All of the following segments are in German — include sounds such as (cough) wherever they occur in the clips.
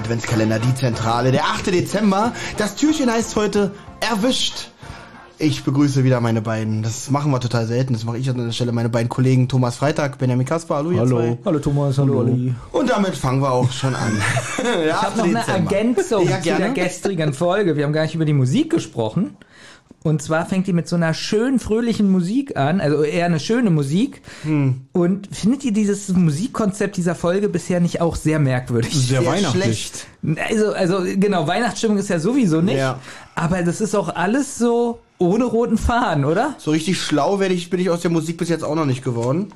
Türchen 8 im Adventskalender, die Zentrale, der 8. Dezember. Das Türchen heißt heute erwischt. Ich begrüße wieder meine beiden, das machen wir total selten, das mache ich an der Stelle, meine beiden Kollegen Thomas Freitag, Benjamin Kasper, hallo zwei. Hallo Thomas, hallo, Olli. Und damit fangen wir auch schon an. (laughs) Ich habe noch eine Dezember. Ergänzung ja, zu der gestrigen Folge. Wir haben gar nicht über die Musik gesprochen. Und zwar fängt die mit so einer schön fröhlichen Musik an, also eher eine schöne Musik. Hm. Und findet ihr dieses Musikkonzept dieser Folge bisher nicht auch sehr merkwürdig? Sehr, sehr weihnachtlich. Also, also genau, Weihnachtsstimmung ist ja sowieso nicht. Ja. Aber das ist auch alles so ohne roten Faden, oder? So richtig schlau werde ich, bin ich aus der Musik bis jetzt auch noch nicht geworden.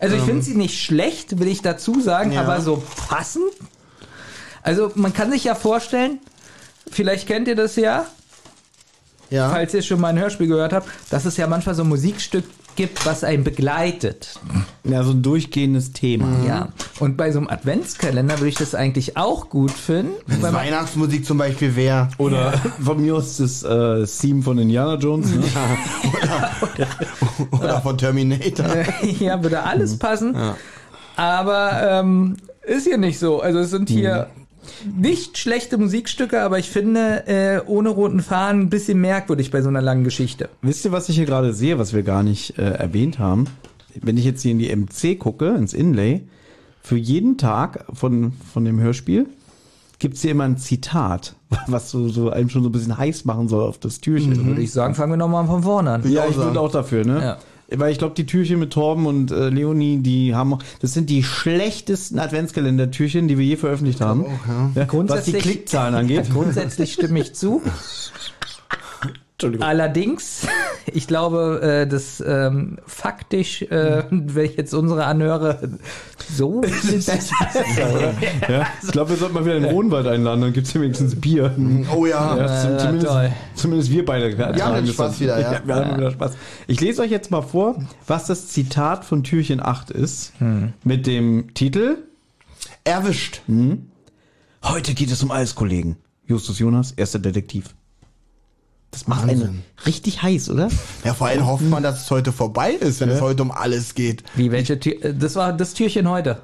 Also ich ähm. finde sie nicht schlecht, will ich dazu sagen, ja. aber so passend. Also man kann sich ja vorstellen, vielleicht kennt ihr das ja, ja. falls ihr schon mal ein Hörspiel gehört habt, dass es ja manchmal so ein Musikstück gibt, was einen begleitet. Ja, so ein durchgehendes Thema. Mhm. Ja. Und bei so einem Adventskalender würde ich das eigentlich auch gut finden. Wenn Weihnachtsmusik zum Beispiel wäre. Oder (laughs) von mir aus das äh, Theme von Indiana Jones. Ne? Ja. Oder, oder, von Terminator. (laughs) ja, würde alles passen. Ja. Aber ähm, ist hier nicht so. Also es sind hier mhm nicht schlechte Musikstücke, aber ich finde äh, ohne roten Faden ein bisschen merkwürdig bei so einer langen Geschichte. Wisst ihr, was ich hier gerade sehe, was wir gar nicht äh, erwähnt haben? Wenn ich jetzt hier in die MC gucke, ins Inlay, für jeden Tag von, von dem Hörspiel gibt es hier immer ein Zitat, (laughs) was so, so einem schon so ein bisschen heiß machen soll auf das Türchen. Mhm. Würde ich sagen, fangen wir nochmal von vorne an. Ja, ich bin auch dafür, ne? Ja. Weil ich glaube, die Türchen mit Torben und äh, Leonie, die haben, das sind die schlechtesten Adventskalender-Türchen, die wir je veröffentlicht haben. Auch, ja. Ja, was die Klickzahlen angeht. Grundsätzlich stimme ich zu. (laughs) Allerdings, (laughs) ich glaube, äh, dass ähm, faktisch, äh, wenn ich jetzt unsere anhöre, so (laughs) ja, Ich glaube, wir sollten mal wieder in den Wohnwald einladen, dann gibt es hier wenigstens Bier. Oh ja. ja zum, zumindest, zumindest, wir beide. Wir haben Spaß wieder, ja. wir haben wieder Spaß. Ich lese euch jetzt mal vor, was das Zitat von Türchen 8 ist, hm. mit dem Titel Erwischt. Hm. Heute geht es um alles, Kollegen. Justus Jonas, erster Detektiv. Das macht Wahnsinn. einen richtig heiß, oder? Ja, vor allem hofft man, dass es heute vorbei ist, wenn ja. es heute um alles geht. Wie, welche Tür? Äh, das war das Türchen heute.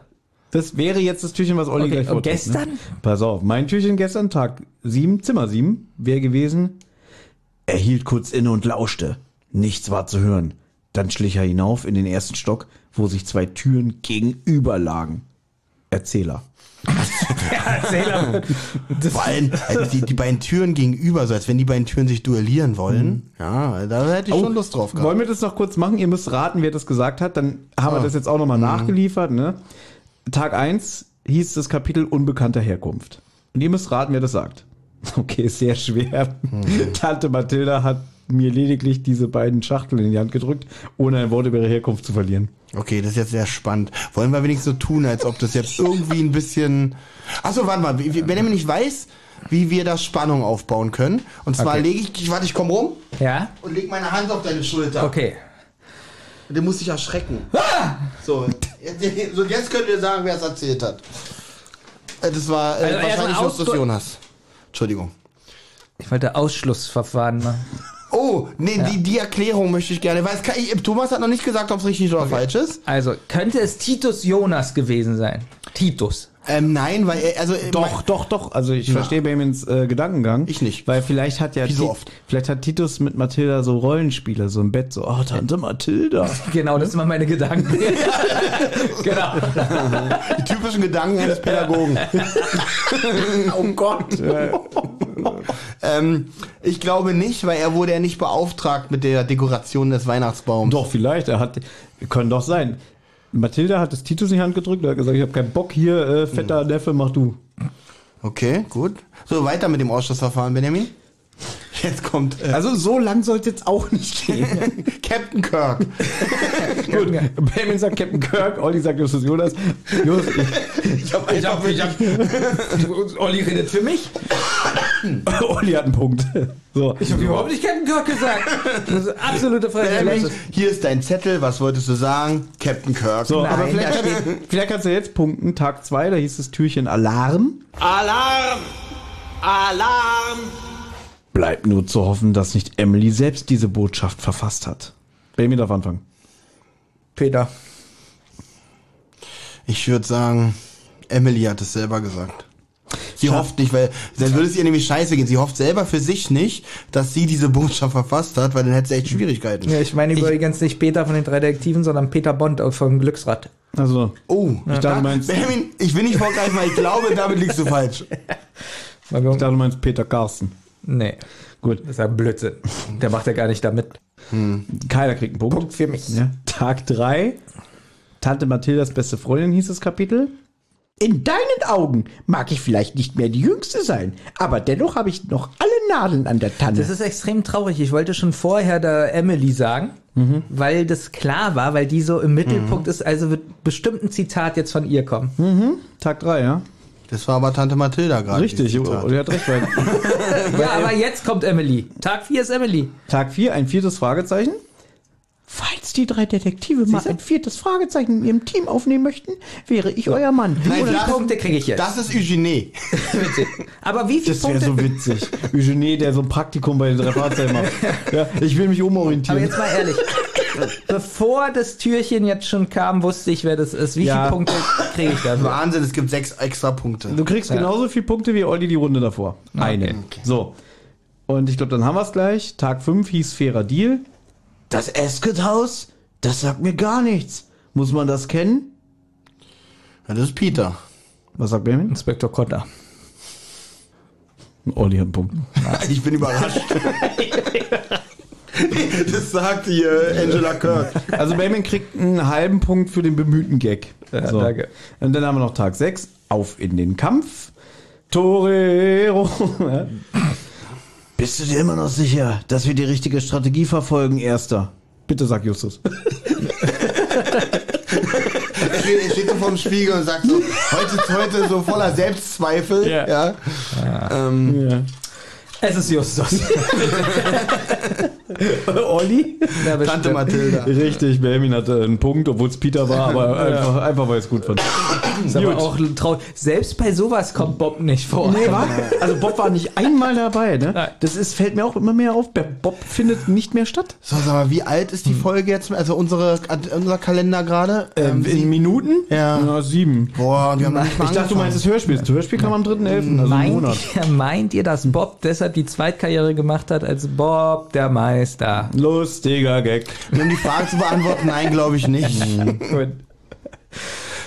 Das wäre jetzt das Türchen, was Olli okay. gleich vorträgt. Und gestern? Ne? Pass auf, mein Türchen gestern, Tag 7, Zimmer 7, wäre gewesen. Er hielt kurz inne und lauschte. Nichts war zu hören. Dann schlich er hinauf in den ersten Stock, wo sich zwei Türen gegenüber lagen. Erzähler. (laughs) Erzähler. Vor allem also die, die beiden Türen gegenüber, so als wenn die beiden Türen sich duellieren wollen. Mhm. Ja, da hätte ich oh, schon Lust drauf gehabt. Wollen wir das noch kurz machen? Ihr müsst raten, wer das gesagt hat. Dann haben oh. wir das jetzt auch nochmal mhm. nachgeliefert. Ne? Tag 1 hieß das Kapitel unbekannter Herkunft. Und ihr müsst raten, wer das sagt. (laughs) Okay, sehr schwer. Mhm. Tante Mathilda hat mir lediglich diese beiden Schachteln in die Hand gedrückt, ohne ein Wort über ihre Herkunft zu verlieren. Okay, das ist jetzt sehr spannend. Wollen wir wenigstens so tun, als ob das jetzt irgendwie ein bisschen. Achso, warte mal, wenn er mir nicht weiß, wie wir da Spannung aufbauen können. Und zwar okay. lege ich, warte, ich komm rum. Ja. Und leg meine Hand auf deine Schulter. Okay. Und der muss sich erschrecken. Ah! So, jetzt, so, jetzt können wir sagen, wer es erzählt hat. Äh, das war äh, also wahrscheinlich Justus Jonas. Entschuldigung. Ich wollte Ausschlussverfahren machen. Oh, nee, ja. die, die Erklärung möchte ich gerne. Weil es, Thomas hat noch nicht gesagt, ob es richtig oder okay. falsch ist. Also, könnte es Titus Jonas gewesen sein? Titus. Ähm, nein, weil er, also doch, doch, doch. Also ich Na. verstehe Benjamins äh, Gedankengang. Ich nicht. Weil vielleicht hat ja Wie so oft. vielleicht hat Titus mit Mathilda so Rollenspiele, so im Bett, so, oh Tante Mathilda. (laughs) genau, das sind immer meine Gedanken. (laughs) genau. Die typischen Gedanken eines Pädagogen. (laughs) oh Gott. (laughs) ähm, ich glaube nicht, weil er wurde ja nicht beauftragt mit der Dekoration des Weihnachtsbaums. Doch, vielleicht. Er hat, können doch sein. Mathilda hat das Titus in die Hand gedrückt und hat gesagt, ich habe keinen Bock hier, äh, fetter Neffe, mach du. Okay, gut. So, weiter mit dem Ausschussverfahren, Benjamin. Jetzt kommt. Äh also so lang sollte jetzt auch nicht gehen. (laughs) Captain Kirk. (laughs) Gut, Benjamin sagt Captain Kirk, Olli sagt Justus Jonas. Just, ich hab, ich hab, ich hab, Olli redet für mich. (laughs) Olli hat einen Punkt. So. Ich habe überhaupt nicht Captain Kirk gesagt. Das ist absolute Frechheit. Hier ist dein Zettel, was wolltest du sagen? Captain Kirk. So, Nein, aber vielleicht, kann, vielleicht kannst du jetzt punkten. Tag 2, da hieß das Türchen Alarm. Alarm! Alarm! Bleibt nur zu hoffen, dass nicht Emily selbst diese Botschaft verfasst hat. Baby darf anfangen. Peter. Ich würde sagen, Emily hat es selber gesagt. Sie Schau. hofft nicht, weil dann würde es ihr nämlich scheiße gehen. Sie hofft selber für sich nicht, dass sie diese Botschaft verfasst hat, weil dann hätte sie echt Schwierigkeiten. Ja, ich meine übrigens nicht Peter von den drei Detektiven, sondern Peter Bond vom Glücksrad. Also. Oh, ich dachte, du meinst. Benjamin, ich will nicht vorgreifen, weil ich glaube, damit liegst du falsch. (laughs) Ich dachte, du meinst Peter Carsten. Nee. Gut. Das ist ja Blödsinn. Der macht ja gar nicht damit. Hm. Keiner kriegt einen Punkt. Punkt für mich. Ja. Tag 3. Tante Mathildas beste Freundin hieß das Kapitel. In deinen Augen mag ich vielleicht nicht mehr die Jüngste sein, aber dennoch habe ich noch alle Nadeln an der Tanne. Das ist extrem traurig. Ich wollte schon vorher der Emily sagen, mhm. weil das klar war, weil die so im Mittelpunkt mhm. ist. Also wird bestimmt ein Zitat jetzt von ihr kommen. Mhm. Tag 3, ja. Das war aber Tante Mathilda gerade. Richtig, und er hat recht. Weil, (laughs) ja, aber jetzt kommt Emily. Tag 4 ist Emily. Tag 4, ein viertes Fragezeichen. Falls die drei Detektive mal ein viertes Fragezeichen in ihrem Team aufnehmen möchten, wäre ich euer Mann. Nein, wie viele Punkte kriege ich jetzt? Das ist Eugenie. (laughs) Aber wie viele Punkte? Das wäre so witzig. Eugenie, der so ein Praktikum bei den drei Fahrzeugen macht. (laughs) Ja, ich will mich umorientieren. Aber jetzt mal ehrlich. Bevor das Türchen jetzt schon kam, wusste ich, wer das ist. Wie ja. viele Punkte kriege ich da? Wahnsinn, es gibt sechs extra Punkte. Du kriegst ja. genauso viele Punkte wie Olli die Runde davor. Eine. Okay. So. Und ich glaube, dann haben wir es gleich. Tag 5 hieß fairer Deal. Das Esket-Haus? Das sagt mir gar nichts. Muss man das kennen? Ja, das ist Peter. Was sagt Benjamin? Inspektor Kotter. Olli hat einen Punkt. (laughs) ich bin überrascht. (laughs) das sagt hier Angela Kirk. Also Benjamin kriegt einen halben Punkt für den bemühten Gag. Ja, so. danke. Und dann haben wir noch Tag 6. Auf in den Kampf. Torero. (laughs) Bist du dir immer noch sicher, dass wir die richtige Strategie verfolgen, Erster? Bitte sag Justus. (laughs) er steht so vorm Spiegel und sagt so, heute ist heute so voller Selbstzweifel. Ja. ja. Ähm, ja. Es ist Justus. (laughs) (laughs) (laughs) Olli? Ja, Tante Mathilda. Richtig, Benjamin hatte einen Punkt, obwohl es Peter war, aber einfach, ja. einfach weil es gut fand. Ist aber auch traurig. Selbst bei sowas kommt Bob nicht vor. Nee, war? Also Bob war nicht einmal dabei, ne? Das ist, fällt mir auch immer mehr auf. Bob findet nicht mehr statt. So, sag mal, wie alt ist die hm. Folge jetzt? Also unsere, unser Kalender gerade? Ähm, in Minuten? Ja. ja. sieben. Boah, wir haben nicht Ich dachte, du meinst das Hörspiel. Das Hörspiel kam am 3.11., also meint, Monat. Ihr, meint ihr, dass Bob deshalb die Zweitkarriere gemacht hat als Bob der Meister? Lustiger Gag. Um die Frage zu beantworten, nein, glaube ich nicht. (laughs) Gut.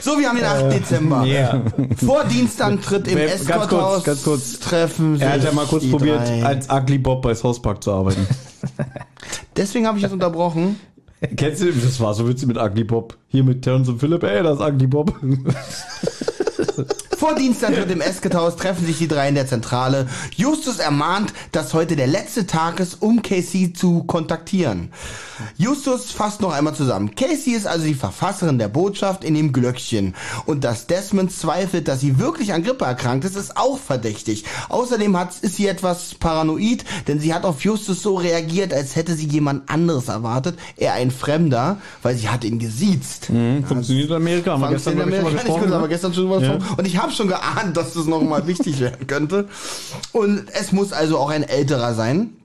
So, wir haben den 8. Äh, Dezember. Yeah. Vor Dienstantritt im Escort Haus. Ganz kurz. Treffen Er hat ja mal kurz probiert, drei. als Ugly Bob bei South Park zu arbeiten. (laughs) Deswegen habe ich es unterbrochen. Kennst du, das war so witzig mit Ugly Bob. Hier mit Terence und Philipp, ey, das ist Ugly Bob. (laughs) Vor Dienstantritt im (laughs) Eskethaus treffen sich die drei in der Zentrale. Justus ermahnt, dass heute der letzte Tag ist, um Casey zu kontaktieren. Justus fasst noch einmal zusammen. Casey ist also die Verfasserin der Botschaft in dem Glöckchen. Und dass Desmond zweifelt, dass sie wirklich an Grippe erkrankt ist, ist auch verdächtig. Außerdem hat, ist sie etwas paranoid, denn sie hat auf Justus so reagiert, als hätte sie jemand anderes erwartet. Er ein Fremder, weil sie hat ihn gesiezt. Mhm, funktioniert in Amerika, haben wir gestern, Amerika. Ne? gestern schon ja. Und ich habe schon geahnt, dass das nochmal wichtig werden könnte. Und es muss also auch ein älterer sein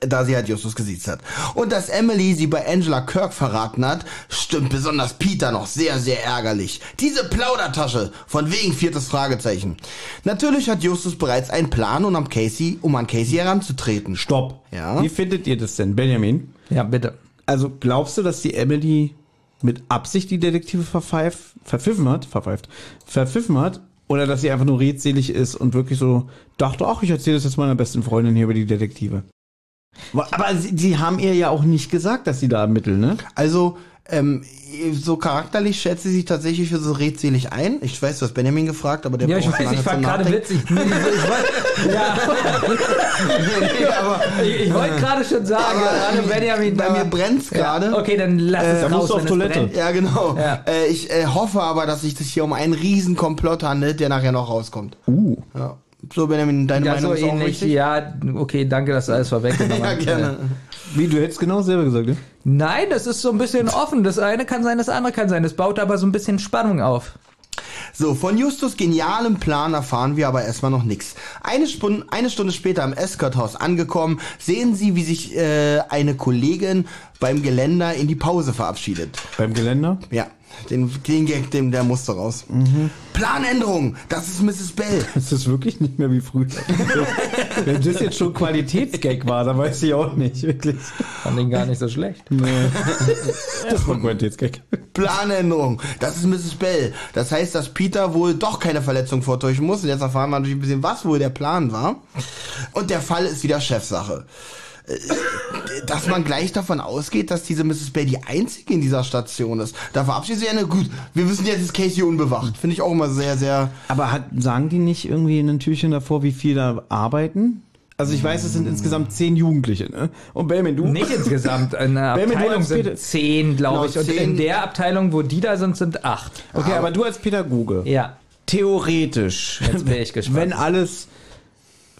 da sie halt Justus gesiezt hat. Und dass Emily sie bei Angela Kirk verraten hat, stimmt besonders Peter noch sehr, sehr ärgerlich. Diese Plaudertasche, von wegen viertes Fragezeichen. Natürlich hat Justus bereits einen Plan, um an Casey, um an Casey heranzutreten. Stopp. Ja. Wie findet ihr das denn, Benjamin? Ja, bitte. Also glaubst du, dass die Emily mit Absicht die Detektive verpfeift, verpfiffen hat, verpfeift, verpfiffen hat, oder dass sie einfach nur redselig ist und wirklich so dachte, ach, ich erzähle das jetzt meiner besten Freundin hier über die Detektive. Aber sie, sie haben ihr ja auch nicht gesagt, dass sie da ermitteln, ne? Also, ähm, so charakterlich schätzt sie sich tatsächlich für so redselig ein. Ich weiß, du hast Benjamin gefragt, aber der Ja, ich weiß, ich fand gerade witzig. ich wollte (laughs) ja. (laughs) ich, ich wollte gerade schon sagen, aber, Benjamin, bei mir brennt's gerade. Ja. Okay, dann lass es äh, raus, auf Toilette. Ja, genau. Ja. Äh, ich äh, hoffe aber, dass sich das hier um einen riesen Komplott handelt, der nachher noch rauskommt. Uh. Ja. So, Benjamin, deine ja, Meinung so ist auch richtig? Ja, okay, danke, dass du alles (laughs) vorweggenommen hast. ja, gerne. Wie, du hättest genau selber gesagt, ne? Nein, das ist so ein bisschen offen. Das eine kann sein, das andere kann sein. Das baut aber so ein bisschen Spannung auf. So, von Justus genialem Plan erfahren wir aber erstmal noch nichts. Eine, Stunde, eine Stunde später am Escort-Haus angekommen, sehen sie, wie sich äh, eine Kollegin beim Geländer in die Pause verabschiedet. Beim Geländer? Ja. Den, den Gag, den, der musste raus. Mhm. Planänderung, das ist Mrs. Bell. (laughs) Das ist wirklich nicht mehr wie früher. (laughs) Wenn das jetzt schon Qualitätsgag war, dann weiß ich auch nicht, wirklich. Fand den gar nicht so schlecht. Nee. (laughs) Das war ein Qualitätsgag. Planänderung, das ist Mrs. Bell. Das heißt, dass Peter wohl doch keine Verletzung vortäuschen muss. Und jetzt erfahren wir natürlich ein bisschen, was wohl der Plan war. Und der Fall ist wieder Chefsache dass man gleich davon ausgeht, dass diese Mrs. Bay die einzige in dieser Station ist. Da verabschiedet sie ja, gut, wir wissen jetzt, ist Casey unbewacht. Finde ich auch immer sehr, sehr... Aber hat, sagen die nicht irgendwie in einem Türchen davor, wie viel da arbeiten? Also ich weiß, es sind insgesamt zehn Jugendliche, ne? Und Belmin, du? Nicht insgesamt. In der (laughs) Abteilung sind zehn, glaube genau, ich. Und in der Abteilung, wo die da sind, sind acht. Okay, aber, aber du als Pädagoge. Ja. Theoretisch. Jetzt bin ich (laughs) gespannt. Wenn alles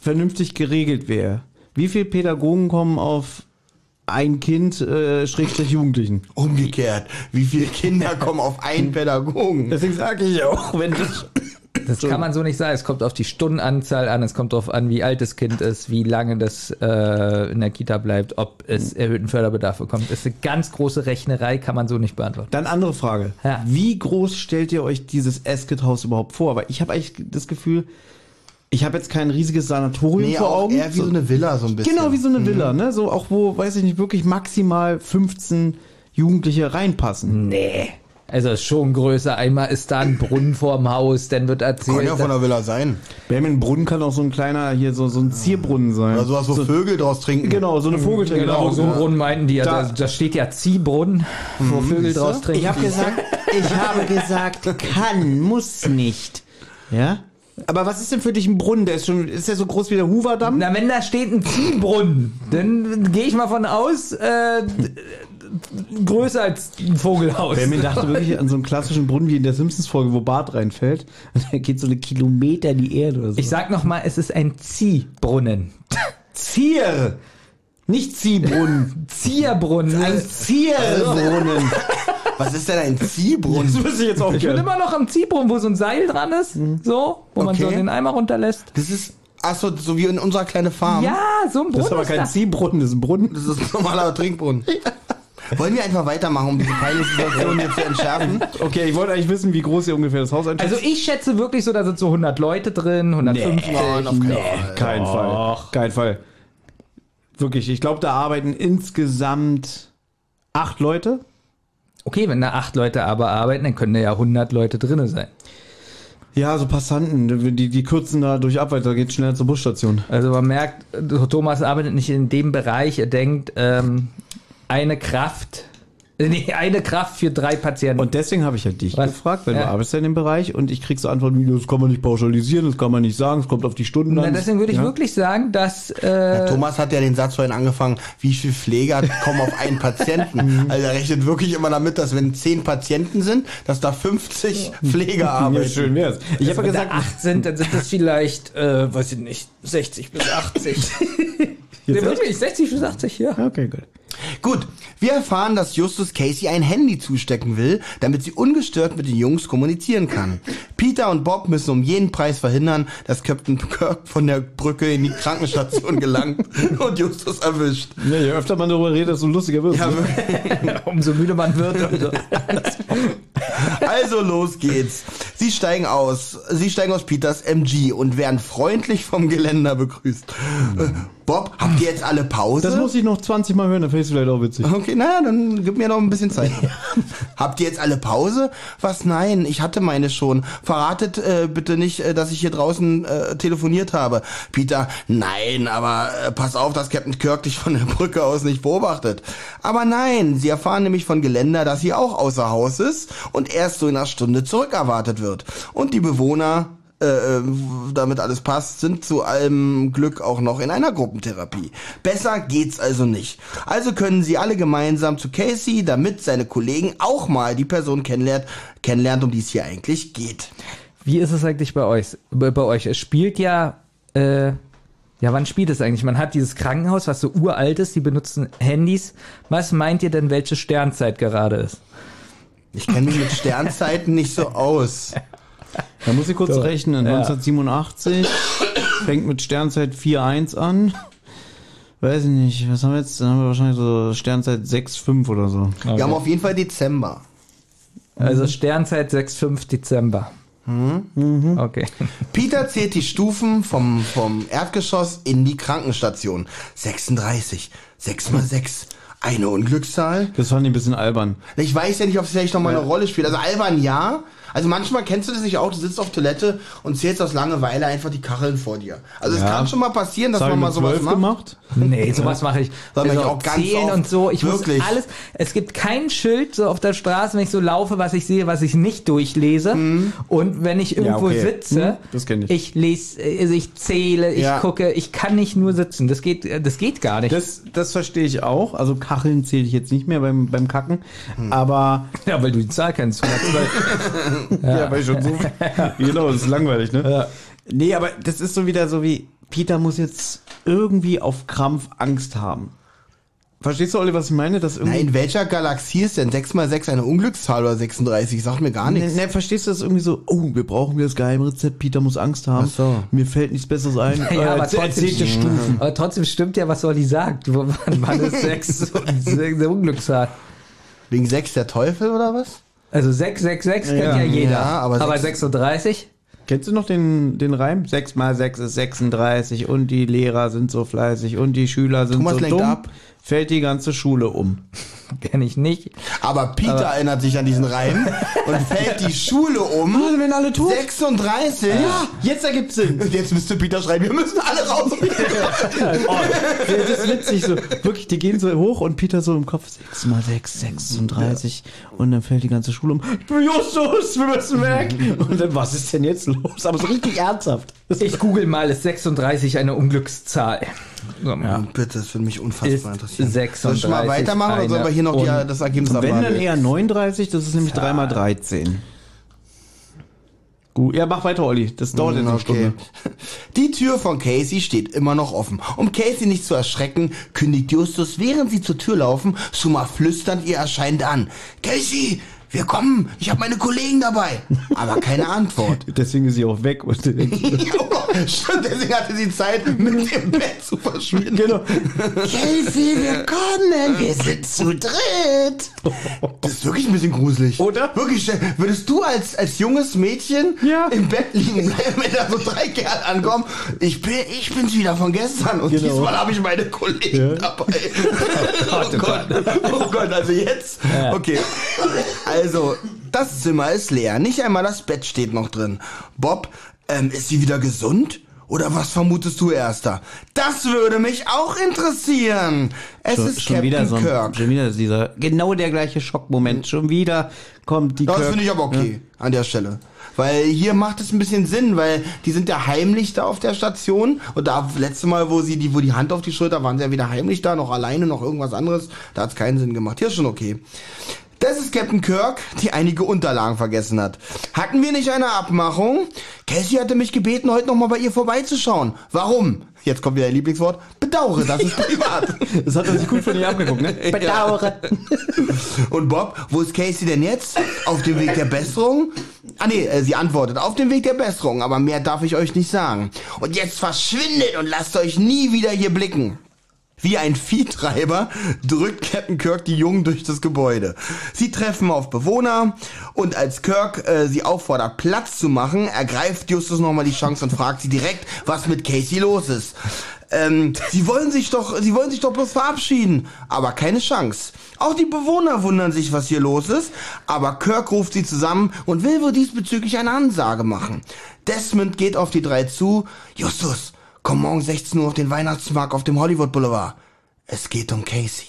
vernünftig geregelt wäre, wie viele Pädagogen kommen auf ein Kind, äh, Schrägstrich Jugendlichen? Umgekehrt. Wie viele Kinder (laughs) kommen auf einen Pädagogen? Deswegen sage ich auch, wenn das... Das kann man so nicht sagen. Es kommt auf die Stundenanzahl an, es kommt darauf an, wie alt das Kind ist, wie lange das äh, in der Kita bleibt, ob es erhöhten Förderbedarf bekommt. Das ist eine ganz große Rechnerei, kann man so nicht beantworten. Dann andere Frage. Ja. Wie groß stellt ihr euch dieses Esket-Haus überhaupt vor? Weil ich habe eigentlich das Gefühl, ich habe jetzt kein riesiges Sanatorium nee, vor Augen. Eher wie so, so, eine Villa so ein bisschen. Genau, wie so eine mhm. Villa, ne? So auch wo, weiß ich nicht, wirklich maximal 15 Jugendliche reinpassen. Nee. Also ist schon größer. Einmal ist da ein Brunnen vorm Haus, dann wird erzählt. Kann ja von der Villa sein. Ein Brunnen kann auch so ein kleiner, hier so, so ein Zierbrunnen sein. Oder sowas, wo so, Vögel draus trinken. Genau, so eine Vogeltränke. Genau, so einen Brunnen meinten die. Da, da, da steht ja Ziehbrunnen, wo mhm. Vögel draus trinken. Ich habe gesagt, ich habe gesagt, kann, muss nicht. Ja? Aber was ist denn für dich ein Brunnen? Der ist schon, ist der so groß wie der Hoover-Damm? Na, wenn da steht ein Ziehbrunnen, dann gehe ich mal von aus, äh, größer als ein Vogelhaus. Benjamin dachte wirklich an so einen klassischen Brunnen wie in der Simpsons-Folge, wo Bart reinfällt. Und da geht so eine Kilometer in die Erde oder so. Ich sag nochmal, es ist ein Ziehbrunnen. Zier! Nicht Ziehbrunnen. (laughs) Zierbrunnen. Ein Zierbrunnen. Was ist denn ein Ziehbrunnen? Das wüsste ich jetzt auch Ich bin immer noch am Ziehbrunnen, wo so ein Seil dran ist, mhm. so, wo man so den Eimer runterlässt. Das ist Achso, so wie in unserer kleinen Farm. Ja, so ein Brunnen. Das ist aber kein Ziehbrunnen, das ist ein Brunnen. Das ist ein normaler Trinkbrunnen. (laughs) Wollen wir einfach weitermachen, um diese peinliche Situation jetzt zu entschärfen? Okay, ich wollte eigentlich wissen, wie groß ihr ungefähr das Haus einschätzt. Also ich schätze wirklich so, da sind so 100 Leute drin, 150. Nee, oh, nee, kein Fall. Kein Fall. Wirklich, ich glaube, da arbeiten insgesamt acht Leute. Okay, wenn da acht Leute aber arbeiten, dann können da ja 100 Leute drin sein. Ja, so Passanten, die, die kürzen da durch ab, weil da geht schneller zur Busstation. Also man merkt, Thomas arbeitet nicht in dem Bereich, er denkt, ähm, eine Kraft (laughs) Nee, eine Kraft für drei Patienten. Und deswegen habe ich ja dich Was? gefragt, weil ja. du arbeitest ja in dem Bereich und ich krieg so Antworten wie, das kann man nicht pauschalisieren, das kann man nicht sagen, es kommt auf die Stunden an. deswegen würde ich ja? wirklich sagen, dass... Äh, ja, Thomas hat ja den Satz vorhin angefangen, wie viele Pfleger (laughs) kommen auf einen Patienten. Mhm. also er rechnet wirklich immer damit, dass wenn zehn Patienten sind, dass da 50 Pfleger arbeiten. Ja, schön wär's. Ich also habe gesagt, acht sind, dann sind das (laughs) vielleicht, äh, weiß ich nicht, 60 bis 80. nee, wirklich, 60 bis 80, ja. Okay, gut. Gut, wir erfahren, dass Justus Casey ein Handy zustecken will, damit sie ungestört mit den Jungs kommunizieren kann. Peter und Bob müssen um jeden Preis verhindern, dass Captain Kirk von der Brücke in die Krankenstation (laughs) gelangt und Justus erwischt. Ja, je öfter man darüber redet, desto lustiger wird es. Ja, ne? (laughs) umso müde man wird. also (laughs) (laughs) los geht's. Sie steigen aus. Sie steigen aus Peters MG und werden freundlich vom Geländer begrüßt. Mhm. Bob, habt ihr jetzt alle Pause? Das muss ich noch 20 Mal hören, dann fällt es vielleicht auch witzig. Okay, naja, dann gib mir noch ein bisschen Zeit. (laughs) habt ihr jetzt alle Pause? Was? Nein, ich hatte meine schon. Verratet äh, bitte nicht, äh, dass ich hier draußen äh, telefoniert habe. Peter, nein, aber äh, pass auf, dass Captain Kirk dich von der Brücke aus nicht beobachtet. Aber nein, sie erfahren nämlich von Geländer, dass sie auch außer Haus ist und erst so in einer Stunde zurückerwartet wird. Und die Bewohner äh, äh, damit alles passt, sind zu allem Glück auch noch in einer Gruppentherapie. Besser geht's also nicht. Also können sie alle gemeinsam zu Casey, damit seine Kollegen auch mal die Person kennenlernt, kennenlernt, um die es hier eigentlich geht. Wie ist es eigentlich bei euch? Bei euch? Es spielt ja, äh, ja, wann spielt es eigentlich? Man hat dieses Krankenhaus, was so uralt ist, die benutzen Handys. Was meint ihr denn, welche Sternzeit gerade ist? Ich kenne mich mit Sternzeiten nicht so aus. Da muss ich kurz so, rechnen. Ja. 1987 fängt mit Sternzeit 4.1 an. Weiß ich nicht, was haben wir jetzt? Dann haben wir wahrscheinlich so Sternzeit 6.5 oder so. Okay. Wir haben auf jeden Fall Dezember. Also Sternzeit 6,5 Dezember. Mhm. Okay. Peter zählt die Stufen vom, vom Erdgeschoss in die Krankenstation. 36, 6 mal 6. Eine Unglückszahl. Das fand ich ein bisschen albern. Ich weiß ja nicht, ob es vielleicht noch mal eine Rolle spielt. Also albern ja, also manchmal kennst du das nicht auch, du sitzt auf Toilette und zählst aus Langeweile einfach die Kacheln vor dir. Also es Ja. kann schon mal passieren, dass Das hab man ich mal sowas 12 macht. gemacht. Nee, sowas mache ich. Also auch ganz zählen oft. und so. Ich Wirklich. muss alles. Es gibt kein Schild so auf der Straße, wenn ich so laufe, was ich sehe, was ich nicht durchlese. Mhm. Und wenn ich irgendwo okay. sitze, Hm, das kenn ich. ich lese, also ich zähle, ich Ja. gucke, ich kann nicht nur sitzen. Das geht, das geht gar nicht. Das, das verstehe ich auch. Also Kacheln zähle ich jetzt nicht mehr beim, beim Kacken. Aber ja, weil du die Zahl kennst. 112. (laughs) ja, weil ich schon so. genau, das ist langweilig, ne? Ja. Nee, aber das ist so wieder so wie, Peter muss jetzt irgendwie auf Krampf Angst haben. Verstehst du, Olli, was ich meine? Dass irgendwie, Na, in welcher Galaxie ist denn 6 mal 6 eine Unglückszahl oder 36? Sagt mir gar nichts. Ne, ne, verstehst du das irgendwie so? Oh, wir brauchen wieder das Geheimrezept. Peter muss Angst haben. Ach so. Mir fällt nichts Besseres ein. (laughs) Ja, Äh, aber trotzdem, Stufen. aber trotzdem stimmt ja, was Olli sagt. Wann wann ist (laughs) (laughs) sechs eine Unglückszahl? Wegen 6 der Teufel oder was? Also 666 kennt ja, Ja. jeder. Ja, aber aber sechs- 36? Kennst du noch den, den Reim? 6 mal 6 ist 36 und die Lehrer sind so fleißig und die Schüler sind Thomas so lenkt dumm. ab. Fällt die ganze Schule um. (laughs) Kenne ich nicht. Aber Peter erinnert sich an diesen Reim und (laughs) fällt die Schule um. Ah, wenn alle tot? 36? Ja, jetzt ergibt Sinn. Und jetzt müsste Peter schreiben, wir müssen alle raus. (laughs) Oh, das ist witzig so. Wirklich, die gehen so hoch und Peter so im Kopf 6 mal 6, 36 und dann fällt die ganze Schule um. Justus, wir müssen weg. Und dann, was ist denn jetzt los? Aber so richtig ernsthaft. (laughs) Ich google mal, ist 36 eine Unglückszahl? So, ja. Bitte, das würde mich unfassbar Ist interessieren. 36 Soll ich schon mal weitermachen oder sollen wir hier noch die, das Ergebnis Wenn dann eher 39, das ist nämlich 3 mal 13. Gut, ja, mach weiter, Olli. Das dauert jetzt eine Stunde. (laughs) Die Tür von Casey steht immer noch offen. Um Casey nicht zu erschrecken, kündigt Justus, während sie zur Tür laufen, schon mal flüsternd ihr Erscheinen an. Casey, wir kommen, ich habe meine Kollegen dabei. Aber keine Antwort. (laughs) Deswegen ist sie auch weg. Und (laughs) Stimmt, deswegen hatte sie Zeit, mit dem Bett zu verschwinden. genau. Casey, wir kommen, wir sind zu dritt. Das ist wirklich ein bisschen gruselig. Oder? Wirklich, würdest du als, als junges Mädchen Ja. im Bett liegen bleiben, wenn da so drei Kerle ankommen? Ich bin, ich bin's wieder von gestern und Genau. diesmal habe ich meine Kollegen Ja. dabei. (laughs) Oh Gott, oh Gott, also jetzt? Okay. Also, das Zimmer ist leer. Nicht einmal das Bett steht noch drin. Bob, ähm, ist sie wieder gesund? Oder was vermutest du, Erster? Das würde mich auch interessieren. Es Schon, ist schon Captain wieder so ein, Kirk. schon wieder dieser, genau der gleiche Schockmoment. Schon wieder kommt die Das finde ich aber okay an der Stelle. Weil hier macht es ein bisschen Sinn, weil die sind ja heimlich da auf der Station. Und da letzte Mal, wo sie die, wo die Hand auf die Schulter waren, sie ja wieder heimlich da, noch alleine, noch irgendwas anderes. Da hat es keinen Sinn gemacht. Hier ist schon okay. Das ist Captain Kirk, die einige Unterlagen vergessen hat. Hatten wir nicht eine Abmachung? Cassie hatte mich gebeten, heute noch mal bei ihr vorbeizuschauen. Warum? Jetzt kommt wieder ihr Lieblingswort. Bedauere, das ist privat. (laughs) Das hat er sich gut von ihr abgeguckt, ne? (laughs) Bedauere. (laughs) Und Bob, wo ist Casey denn jetzt? Auf dem Weg der Besserung? Ah nee, äh, sie antwortet, auf dem Weg der Besserung, aber mehr darf ich euch nicht sagen. Und jetzt verschwindet und lasst euch nie wieder hier blicken. Wie ein Viehtreiber drückt Captain Kirk die Jungen durch das Gebäude. Sie treffen auf Bewohner und als Kirk äh, sie auffordert, Platz zu machen, ergreift Justus nochmal die Chance und fragt sie direkt, was mit Casey los ist. Ähm, sie wollen sich doch, sie wollen sich doch bloß verabschieden, aber keine Chance. Auch die Bewohner wundern sich, was hier los ist, aber Kirk ruft sie zusammen und will wohl diesbezüglich eine Ansage machen. Desmond geht auf die drei zu. Justus, komm morgen 16 Uhr auf den Weihnachtsmarkt auf dem Hollywood Boulevard. Es geht um Casey.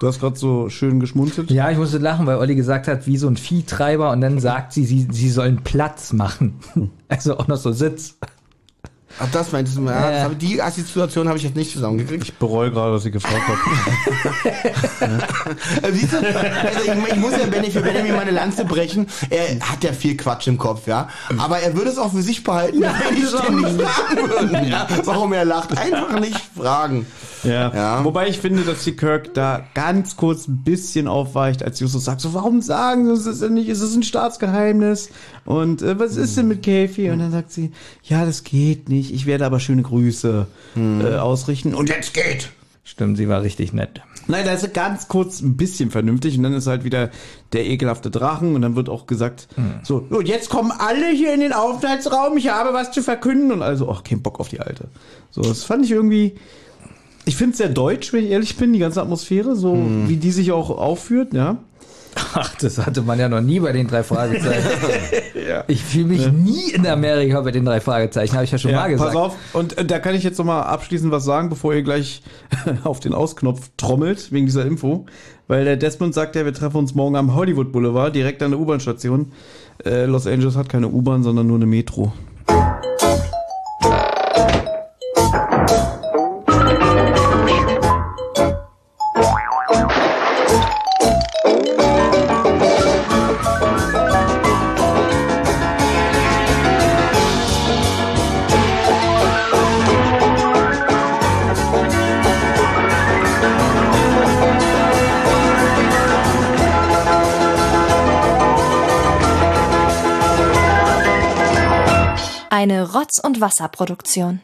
Du hast gerade so schön geschmunzelt. Ja, ich musste lachen, weil Olli gesagt hat, wie so ein Viehtreiber und dann sagt sie, sie, sie sollen Platz machen. (laughs) Also auch noch so Sitz. Ach, das meintest du? Ja, Ja, das ja. die Situation habe ich jetzt nicht zusammengekriegt. Ich bereue gerade, dass ich gefragt habe. (laughs) Äh, Siehst du, also ich, ich muss ja Benny, für Benjamin meine Lanze brechen. Er hat ja viel Quatsch im Kopf, ja. Aber er würde es auch für sich behalten, wenn ich ständig fragen würden, ja. Warum er lacht. Einfach nicht fragen. Ja. Ja. Wobei ich finde, dass die Kirk da ganz kurz ein bisschen aufweicht, als Justus sagt, so, warum sagen sie es ist ja nicht, es ist ein Staatsgeheimnis. Und äh, was ist denn mit Käfi? Und dann sagt sie, ja, das geht nicht. Ich werde aber schöne Grüße äh, ausrichten. Und jetzt geht! Stimmt, sie war richtig nett. Nein, da ist er ganz kurz ein bisschen vernünftig und dann ist halt wieder der ekelhafte Drachen und dann wird auch gesagt, hm. so, und jetzt kommen alle hier in den Aufenthaltsraum, ich habe was zu verkünden und also, ach, kein Bock auf die Alte. So, das fand ich irgendwie, ich finde es sehr deutsch, wenn ich ehrlich bin, die ganze Atmosphäre, so hm. wie die sich auch aufführt, ja. Ach, das hatte man ja noch nie bei den drei Fragezeichen. (laughs) ja. Ich fühle mich ja. nie in Amerika bei den drei Fragezeichen, habe ich ja schon ja, mal gesagt. Pass auf, und äh, da kann ich jetzt nochmal abschließend was sagen, bevor ihr gleich (laughs) auf den Ausknopf trommelt, wegen dieser Info. Weil der Desmond sagt ja, wir treffen uns morgen am Hollywood Boulevard, direkt an der U-Bahn-Station. Äh, Los Angeles hat keine U-Bahn, sondern nur eine Metro. Rotz- und Wasserproduktion.